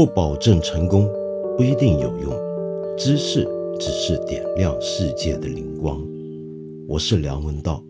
不保证成功，不一定有用。知识只是点亮世界的灵光。我是梁文道。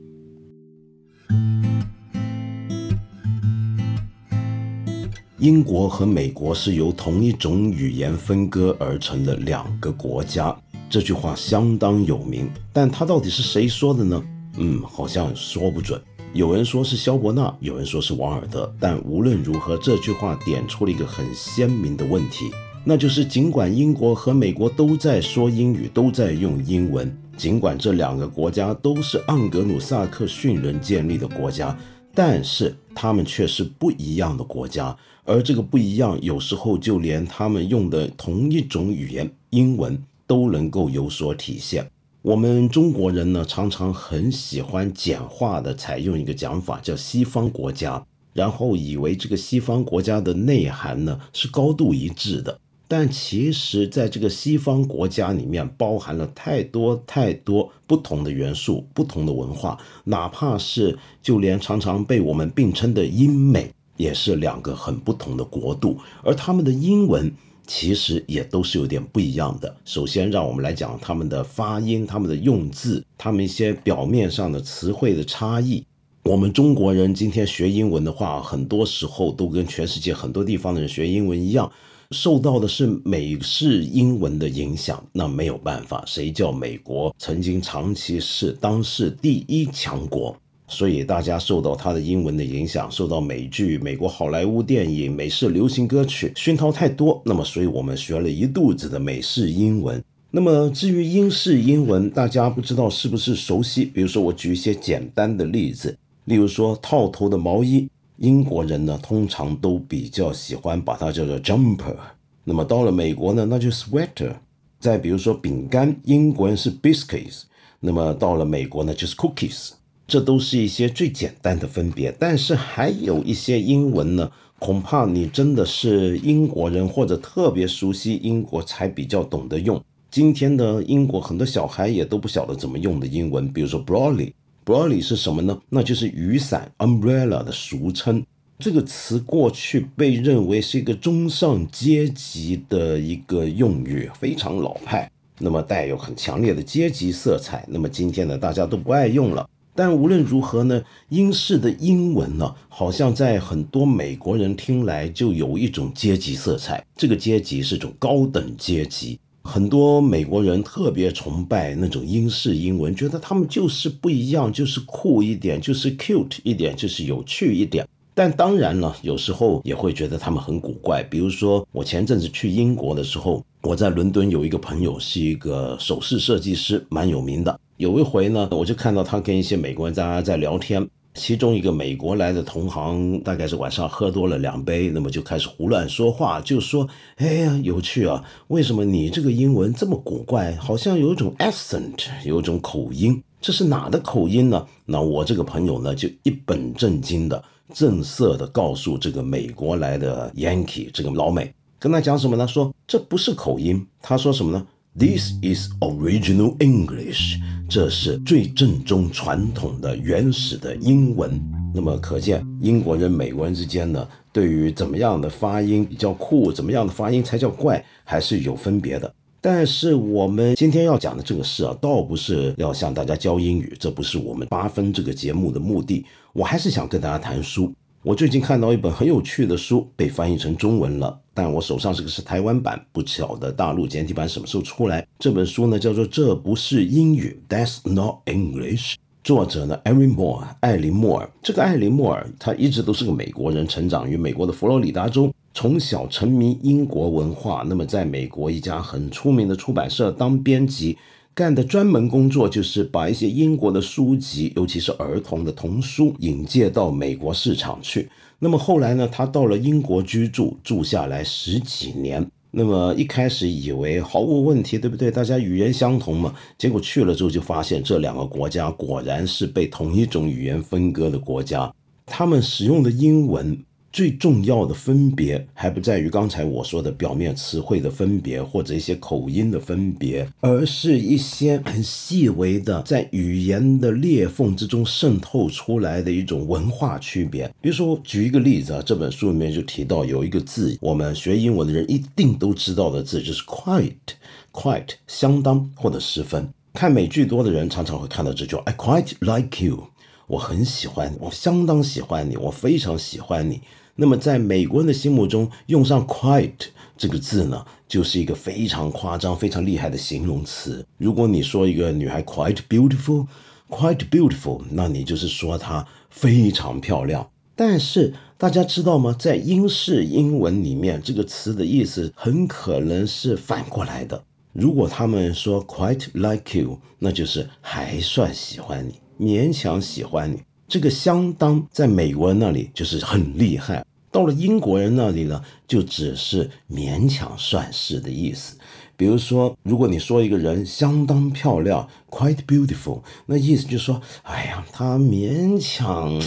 英国和美国是由同一种语言分割而成的两个国家，这句话相当有名。但它到底是谁说的呢？嗯，好像说不准。有人说是萧伯纳，有人说是王尔德。但无论如何，这句话点出了一个很鲜明的问题，那就是尽管英国和美国都在说英语，都在用英文，尽管这两个国家都是盎格鲁撒克逊人建立的国家，但是他们却是不一样的国家。而这个不一样，有时候就连他们用的同一种语言——英文，都能够有所体现。我们中国人呢，常常很喜欢简化的采用一个讲法，叫西方国家，然后以为这个西方国家的内涵呢是高度一致的。但其实，在这个西方国家里面，包含了太多太多不同的元素、不同的文化，哪怕是就连常常被我们并称的英美。也是两个很不同的国度，而他们的英文其实也都是有点不一样的。首先，让我们来讲他们的发音、他们的用字、他们一些表面上的词汇的差异。我们中国人今天学英文的话，很多时候都跟全世界很多地方的人学英文一样，受到的是美式英文的影响。那没有办法，谁叫美国曾经长期是当世第一强国？所以大家受到他的英文的影响，受到美剧、美国好莱坞电影、美式流行歌曲熏陶太多，那么所以我们学了一肚子的美式英文。那么至于英式英文，大家不知道是不是熟悉？比如说我举一些简单的例子，例如说套头的毛衣，英国人呢通常都比较喜欢把它叫做 jumper，那么到了美国呢，那就 sweater。再比如说饼干，英国人是 biscuits，那么到了美国呢，就是 cookies。这都是一些最简单的分别，但是还有一些英文呢，恐怕你真的是英国人或者特别熟悉英国才比较懂得用。今天的英国很多小孩也都不晓得怎么用的英文，比如说 b r o l y b r o l y 是什么呢？那就是雨伞 umbrella 的俗称。这个词过去被认为是一个中上阶级的一个用语，非常老派，那么带有很强烈的阶级色彩。那么今天呢，大家都不爱用了。但无论如何呢，英式的英文呢，好像在很多美国人听来就有一种阶级色彩。这个阶级是种高等阶级，很多美国人特别崇拜那种英式英文，觉得他们就是不一样，就是酷一点，就是 cute 一点，就是有趣一点。但当然了，有时候也会觉得他们很古怪。比如说，我前阵子去英国的时候，我在伦敦有一个朋友是一个首饰设计师，蛮有名的。有一回呢，我就看到他跟一些美国人大家在聊天，其中一个美国来的同行大概是晚上喝多了两杯，那么就开始胡乱说话，就说：“哎呀，有趣啊，为什么你这个英文这么古怪，好像有一种 accent，有一种口音，这是哪的口音呢？”那我这个朋友呢，就一本正经的、正色的告诉这个美国来的 Yankee 这个老美，跟他讲什么呢？说这不是口音，他说什么呢？This is original English，这是最正宗、传统的、原始的英文。那么可见，英国人、美国人之间呢，对于怎么样的发音比较酷，怎么样的发音才叫怪，还是有分别的。但是我们今天要讲的这个事啊，倒不是要向大家教英语，这不是我们八分这个节目的目的。我还是想跟大家谈书。我最近看到一本很有趣的书被翻译成中文了，但我手上这个是台湾版，不晓得大陆简体版什么时候出来。这本书呢叫做《这不是英语》，That's not English。作者呢艾 r 莫尔，艾琳莫尔。这个艾琳莫尔他一直都是个美国人，成长于美国的佛罗里达州，从小沉迷英国文化。那么在美国一家很出名的出版社当编辑。干的专门工作就是把一些英国的书籍，尤其是儿童的童书引介到美国市场去。那么后来呢，他到了英国居住，住下来十几年。那么一开始以为毫无问题，对不对？大家语言相同嘛。结果去了之后就发现，这两个国家果然是被同一种语言分割的国家。他们使用的英文最重要的分别还不在于刚才我说的表面词汇的分别或者一些口音的分别，而是一些很细微的在语言的裂缝之中渗透出来的一种文化区别。比如说，举一个例子啊，这本书里面就提到有一个字，我们学英文的人一定都知道的字，就是 quite，quite 相当或者十分。看美剧多的人常常会看到这句话 I quite like you，我很喜欢，我相当喜欢你，我非常喜欢你。那么，在美国人的心目中，用上 quite 这个字呢，就是一个非常夸张、非常厉害的形容词。如果你说一个女孩 quite beautiful，quite beautiful，那你就是说她非常漂亮。但是大家知道吗？在英式英文里面，这个词的意思很可能是反过来的。如果他们说 quite like you，那就是还算喜欢你，勉强喜欢你。这个相当在美国人那里就是很厉害。到了英国人那里呢，就只是勉强算是的意思。比如说，如果你说一个人相当漂亮，quite beautiful，那意思就是说，哎呀，他勉强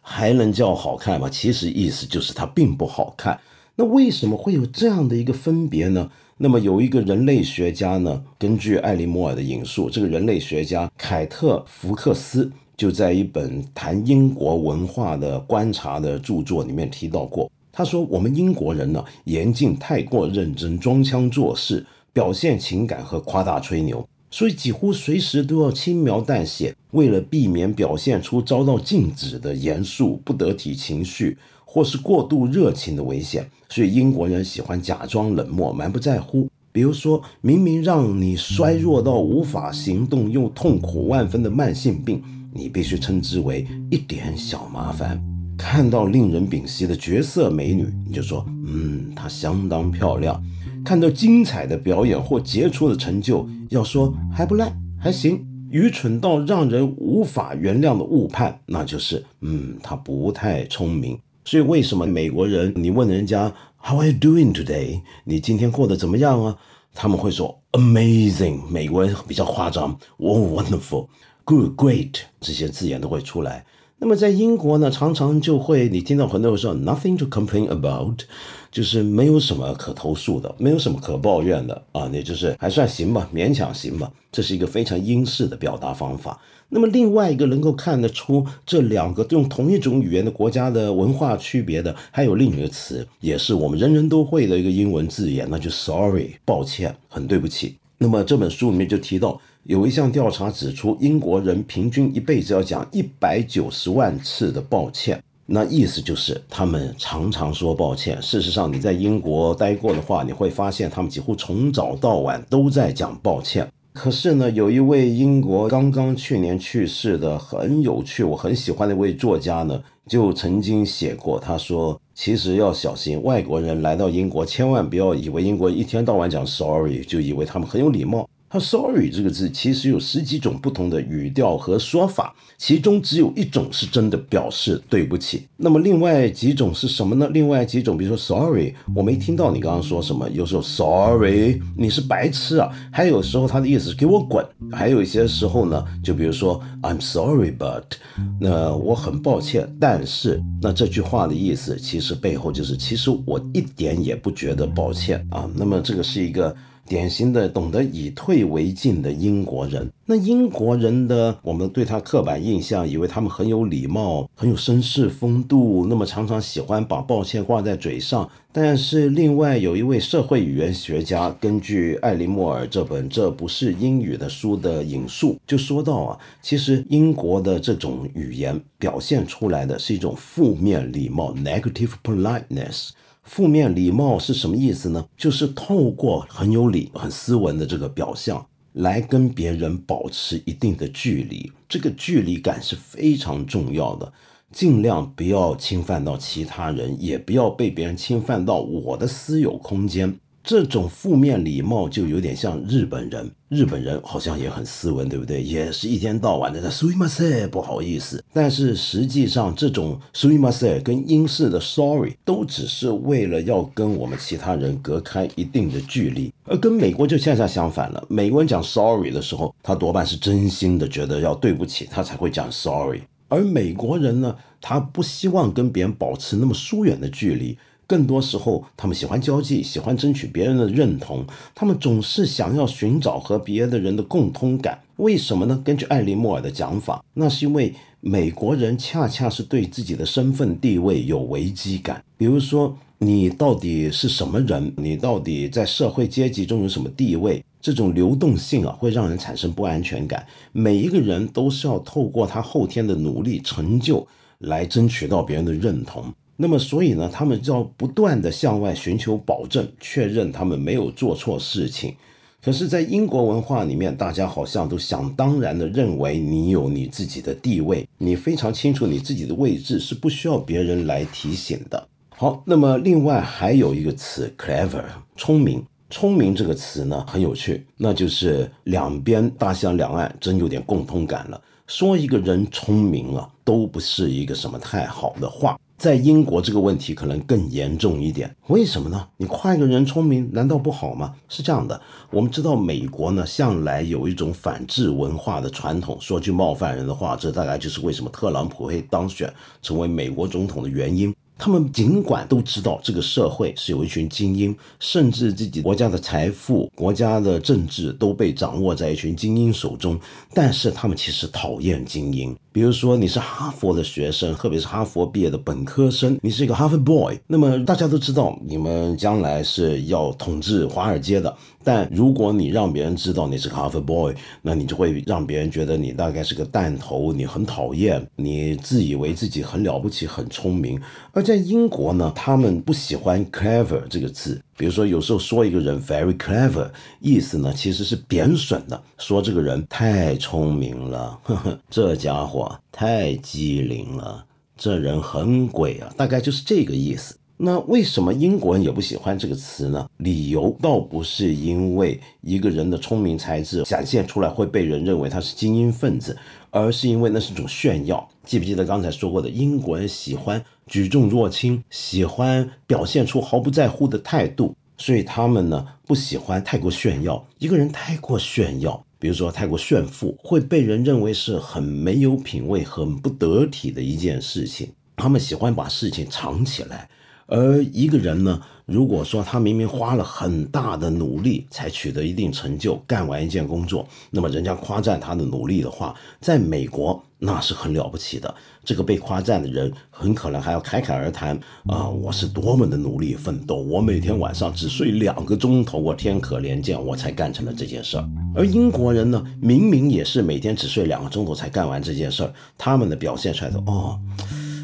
还能叫好看吗？其实意思就是他并不好看。那为什么会有这样的一个分别呢？那么有一个人类学家呢，根据艾利摩尔的引述，这个人类学家凯特福克斯。就在一本谈英国文化的观察的著作里面提到过，他说我们英国人呢严禁太过认真、装腔作势、表现情感和夸大吹牛，所以几乎随时都要轻描淡写，为了避免表现出遭到禁止的严肃、不得体情绪或是过度热情的危险，所以英国人喜欢假装冷漠、蛮不在乎。比如说明明让你衰弱到无法行动又痛苦万分的慢性病。你必须称之为一点小麻烦。看到令人屏息的绝色美女，你就说，嗯，她相当漂亮。看到精彩的表演或杰出的成就，要说还不赖，还行。愚蠢到让人无法原谅的误判，那就是，嗯，她不太聪明。所以为什么美国人，你问人家 How are you doing today？你今天过得怎么样啊？他们会说 Amazing。美国人比较夸张，Oh wonderful。Good, great，这些字眼都会出来。那么在英国呢，常常就会你听到很多人说 nothing to complain about，就是没有什么可投诉的，没有什么可抱怨的啊，那就是还算行吧，勉强行吧。这是一个非常英式的表达方法。那么另外一个能够看得出这两个用同一种语言的国家的文化区别的，还有另一个词，也是我们人人都会的一个英文字眼，那就 sorry，抱歉，很对不起。那么这本书里面就提到。有一项调查指出，英国人平均一辈子要讲一百九十万次的抱歉，那意思就是他们常常说抱歉。事实上，你在英国待过的话，你会发现他们几乎从早到晚都在讲抱歉。可是呢，有一位英国刚刚去年去世的很有趣，我很喜欢的一位作家呢，就曾经写过，他说：“其实要小心外国人来到英国，千万不要以为英国一天到晚讲 sorry，就以为他们很有礼貌。”他 “sorry” 这个字其实有十几种不同的语调和说法，其中只有一种是真的表示对不起。那么另外几种是什么呢？另外几种，比如说 “sorry”，我没听到你刚刚说什么。有时候 “sorry”，你是白痴啊。还有时候他的意思是给我滚。还有一些时候呢，就比如说 “I'm sorry, but”，那我很抱歉，但是那这句话的意思其实背后就是其实我一点也不觉得抱歉啊。那么这个是一个。典型的懂得以退为进的英国人，那英国人的我们对他刻板印象，以为他们很有礼貌，很有绅士风度，那么常常喜欢把抱歉挂在嘴上。但是另外有一位社会语言学家，根据艾琳莫尔这本《这不是英语》的书的引述，就说到啊，其实英国的这种语言表现出来的是一种负面礼貌 （negative politeness）。负面礼貌是什么意思呢？就是透过很有礼、很斯文的这个表象，来跟别人保持一定的距离。这个距离感是非常重要的，尽量不要侵犯到其他人，也不要被别人侵犯到我的私有空间。这种负面礼貌就有点像日本人，日本人好像也很斯文，对不对？也是一天到晚的在 s u i m a s e 不好意思。但是实际上，这种 s u i m a s e 跟英式的 sorry 都只是为了要跟我们其他人隔开一定的距离，而跟美国就恰恰相反了。美国人讲 sorry 的时候，他多半是真心的觉得要对不起，他才会讲 sorry。而美国人呢，他不希望跟别人保持那么疏远的距离。更多时候，他们喜欢交际，喜欢争取别人的认同。他们总是想要寻找和别的人的共通感。为什么呢？根据艾利莫尔的讲法，那是因为美国人恰恰是对自己的身份地位有危机感。比如说，你到底是什么人？你到底在社会阶级中有什么地位？这种流动性啊，会让人产生不安全感。每一个人都是要透过他后天的努力成就，来争取到别人的认同。那么，所以呢，他们就要不断的向外寻求保证，确认他们没有做错事情。可是，在英国文化里面，大家好像都想当然的认为你有你自己的地位，你非常清楚你自己的位置，是不需要别人来提醒的。好，那么另外还有一个词，clever，聪明。聪明这个词呢，很有趣，那就是两边大西洋两岸真有点共通感了。说一个人聪明啊，都不是一个什么太好的话。在英国，这个问题可能更严重一点。为什么呢？你夸一个人聪明，难道不好吗？是这样的，我们知道美国呢，向来有一种反制文化的传统。说句冒犯人的话，这大概就是为什么特朗普会当选，成为美国总统的原因。他们尽管都知道这个社会是有一群精英，甚至自己国家的财富、国家的政治都被掌握在一群精英手中，但是他们其实讨厌精英。比如说，你是哈佛的学生，特别是哈佛毕业的本科生，你是一个哈佛 boy，那么大家都知道你们将来是要统治华尔街的。但如果你让别人知道你是个哈佛 boy，那你就会让别人觉得你大概是个弹头，你很讨厌，你自以为自己很了不起、很聪明。而在英国呢，他们不喜欢 clever 这个字。比如说，有时候说一个人 very clever，意思呢其实是贬损的，说这个人太聪明了，呵呵，这家伙太机灵了，这人很鬼啊，大概就是这个意思。那为什么英国人也不喜欢这个词呢？理由倒不是因为一个人的聪明才智展现出来会被人认为他是精英分子，而是因为那是种炫耀。记不记得刚才说过的，英国人喜欢举重若轻，喜欢表现出毫不在乎的态度，所以他们呢不喜欢太过炫耀。一个人太过炫耀，比如说太过炫富，会被人认为是很没有品位、很不得体的一件事情。他们喜欢把事情藏起来。而一个人呢，如果说他明明花了很大的努力才取得一定成就，干完一件工作，那么人家夸赞他的努力的话，在美国那是很了不起的。这个被夸赞的人很可能还要侃侃而谈啊，我是多么的努力奋斗，我每天晚上只睡两个钟头，我天可怜见，我才干成了这件事儿。而英国人呢，明明也是每天只睡两个钟头才干完这件事儿，他们的表现出来的哦。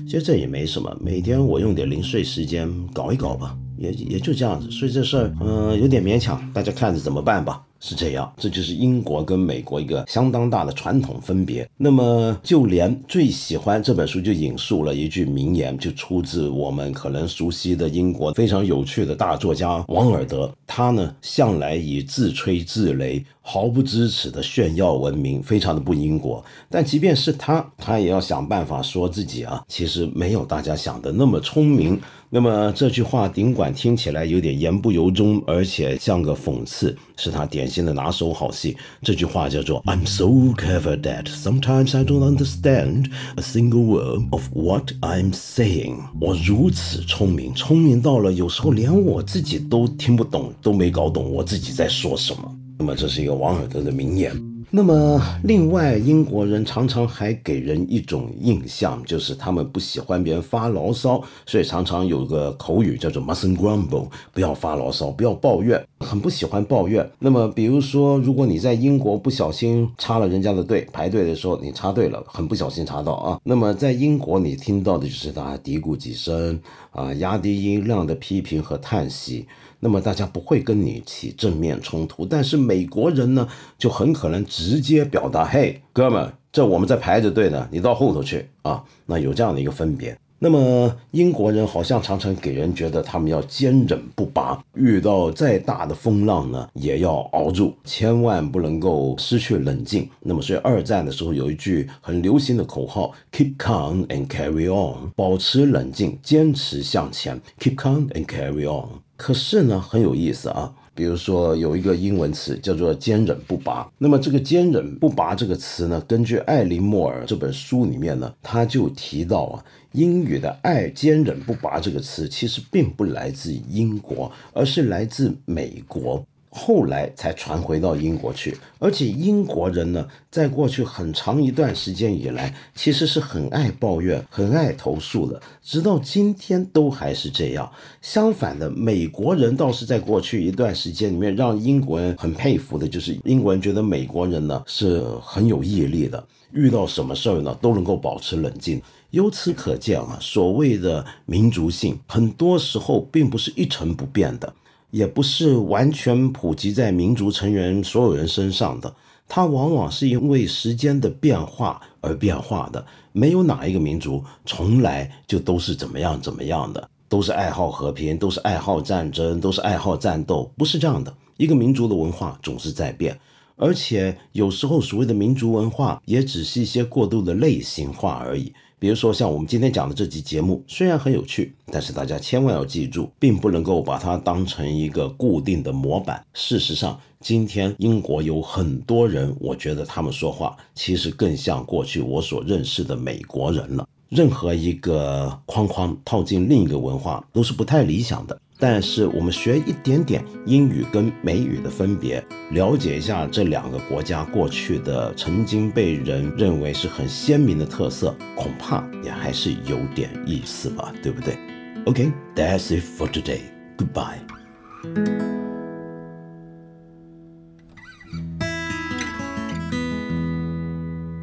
其实这也没什么，每天我用点零碎时间搞一搞吧，也也就这样子。所以这事儿，嗯，有点勉强，大家看着怎么办吧。是这样，这就是英国跟美国一个相当大的传统分别。那么，就连最喜欢这本书就引述了一句名言，就出自我们可能熟悉的英国非常有趣的大作家王尔德。他呢，向来以自吹自擂、毫不知耻的炫耀闻名，非常的不英国。但即便是他，他也要想办法说自己啊，其实没有大家想的那么聪明。那么这句话尽管听起来有点言不由衷，而且像个讽刺，是他典型的拿手好戏。这句话叫做 "I'm so clever that sometimes I don't understand a single word of what I'm saying。我如此聪明，聪明到了有时候连我自己都听不懂，都没搞懂我自己在说什么。那么这是一个王尔德的名言。那么，另外，英国人常常还给人一种印象，就是他们不喜欢别人发牢骚，所以常常有个口语叫做 "mustn't grumble"，不要发牢骚，不要抱怨，很不喜欢抱怨。那么，比如说，如果你在英国不小心插了人家的队，排队的时候你插队了，很不小心插到啊，那么在英国你听到的就是大家嘀咕几声啊，压低音量的批评和叹息。那么大家不会跟你起正面冲突，但是美国人呢，就很可能直接表达：“嘿，哥们，这我们在排着队呢，你到后头去啊。”那有这样的一个分别。那么英国人好像常常给人觉得他们要坚忍不拔，遇到再大的风浪呢，也要熬住，千万不能够失去冷静。那么所以二战的时候有一句很流行的口号：“Keep calm and carry on”，保持冷静，坚持向前。Keep calm and carry on。可是呢，很有意思啊。比如说有一个英文词叫做“坚忍不拔”，那么这个“坚忍不拔”这个词呢，根据艾琳·莫尔这本书里面呢，他就提到啊，英语的“爱坚忍不拔”这个词其实并不来自英国，而是来自美国。后来才传回到英国去，而且英国人呢，在过去很长一段时间以来，其实是很爱抱怨、很爱投诉的，直到今天都还是这样。相反的，美国人倒是在过去一段时间里面，让英国人很佩服的，就是英国人觉得美国人呢是很有毅力的，遇到什么事儿呢都能够保持冷静。由此可见啊，所谓的民族性，很多时候并不是一成不变的。也不是完全普及在民族成员所有人身上的，它往往是因为时间的变化而变化的。没有哪一个民族从来就都是怎么样怎么样的，都是爱好和平，都是爱好战争，都是爱好战斗，不是这样的。一个民族的文化总是在变，而且有时候所谓的民族文化也只是一些过度的类型化而已。比如说，像我们今天讲的这期节目，虽然很有趣，但是大家千万要记住，并不能够把它当成一个固定的模板。事实上，今天英国有很多人，我觉得他们说话其实更像过去我所认识的美国人了。任何一个框框套进另一个文化，都是不太理想的。但是我们学一点点英语跟美语的分别，了解一下这两个国家过去的曾经被人认为是很鲜明的特色，恐怕也还是有点意思吧，对不对？OK，that's it for today. Goodbye.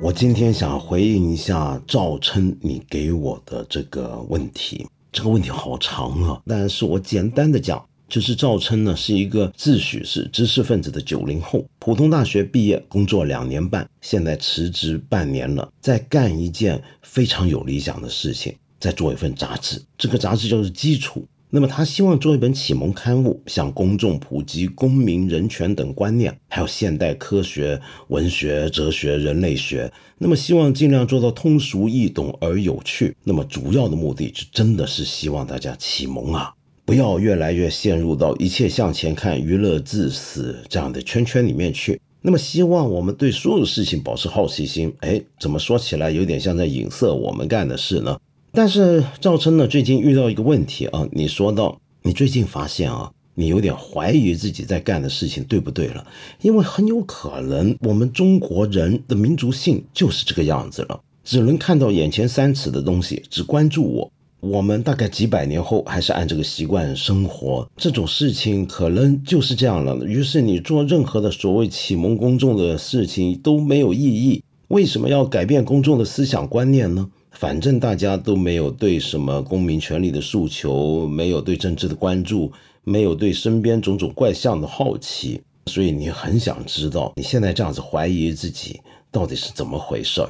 我今天想回应一下赵琛你给我的这个问题。这个问题好长啊，但是我简单的讲，就是赵琛呢是一个自诩是知识分子的九零后，普通大学毕业，工作两年半，现在辞职半年了，在干一件非常有理想的事情，在做一份杂志，这个杂志就是《基础》。那么他希望做一本启蒙刊物，向公众普及公民人权等观念，还有现代科学、文学、哲学、人类学。那么希望尽量做到通俗易懂而有趣。那么主要的目的就真的是希望大家启蒙啊，不要越来越陷入到一切向前看、娱乐至死这样的圈圈里面去。那么希望我们对所有事情保持好奇心。哎，怎么说起来有点像在影射我们干的事呢？但是赵琛呢，最近遇到一个问题啊，你说到你最近发现啊，你有点怀疑自己在干的事情对不对了，因为很有可能我们中国人的民族性就是这个样子了，只能看到眼前三尺的东西，只关注我。我们大概几百年后还是按这个习惯生活，这种事情可能就是这样了。于是你做任何的所谓启蒙公众的事情都没有意义。为什么要改变公众的思想观念呢？反正大家都没有对什么公民权利的诉求，没有对政治的关注，没有对身边种种怪象的好奇，所以你很想知道你现在这样子怀疑自己到底是怎么回事儿。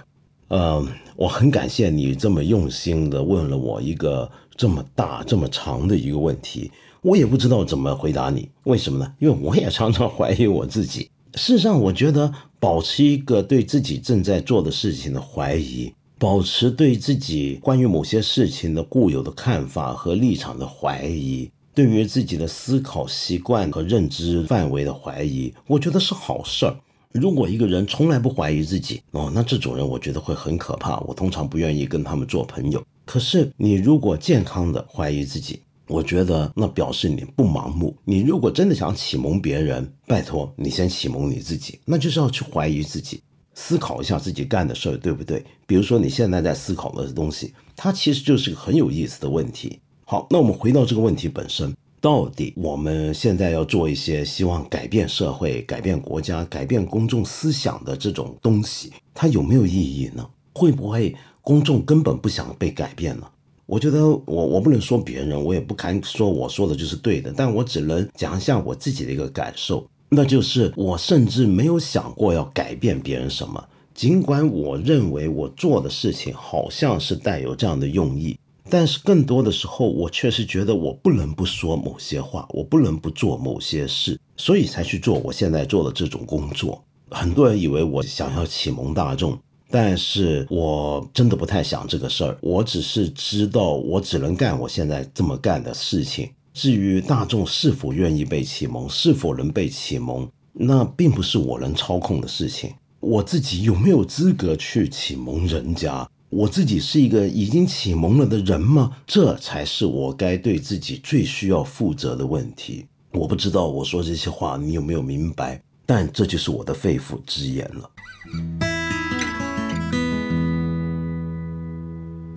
嗯，我很感谢你这么用心的问了我一个这么大这么长的一个问题，我也不知道怎么回答你。为什么呢？因为我也常常怀疑我自己。事实上，我觉得保持一个对自己正在做的事情的怀疑。保持对自己关于某些事情的固有的看法和立场的怀疑，对于自己的思考习惯和认知范围的怀疑，我觉得是好事儿。如果一个人从来不怀疑自己，哦，那这种人我觉得会很可怕。我通常不愿意跟他们做朋友。可是你如果健康的怀疑自己，我觉得那表示你不盲目。你如果真的想启蒙别人，拜托你先启蒙你自己，那就是要去怀疑自己。思考一下自己干的事儿对不对？比如说你现在在思考的东西，它其实就是个很有意思的问题。好，那我们回到这个问题本身，到底我们现在要做一些希望改变社会、改变国家、改变公众思想的这种东西，它有没有意义呢？会不会公众根本不想被改变呢？我觉得我我不能说别人，我也不敢说我说的就是对的，但我只能讲一下我自己的一个感受。那就是我甚至没有想过要改变别人什么，尽管我认为我做的事情好像是带有这样的用意，但是更多的时候，我确实觉得我不能不说某些话，我不能不做某些事，所以才去做我现在做的这种工作。很多人以为我想要启蒙大众，但是我真的不太想这个事儿。我只是知道，我只能干我现在这么干的事情。至于大众是否愿意被启蒙，是否能被启蒙，那并不是我能操控的事情。我自己有没有资格去启蒙人家？我自己是一个已经启蒙了的人吗？这才是我该对自己最需要负责的问题。我不知道我说这些话你有没有明白，但这就是我的肺腑之言了。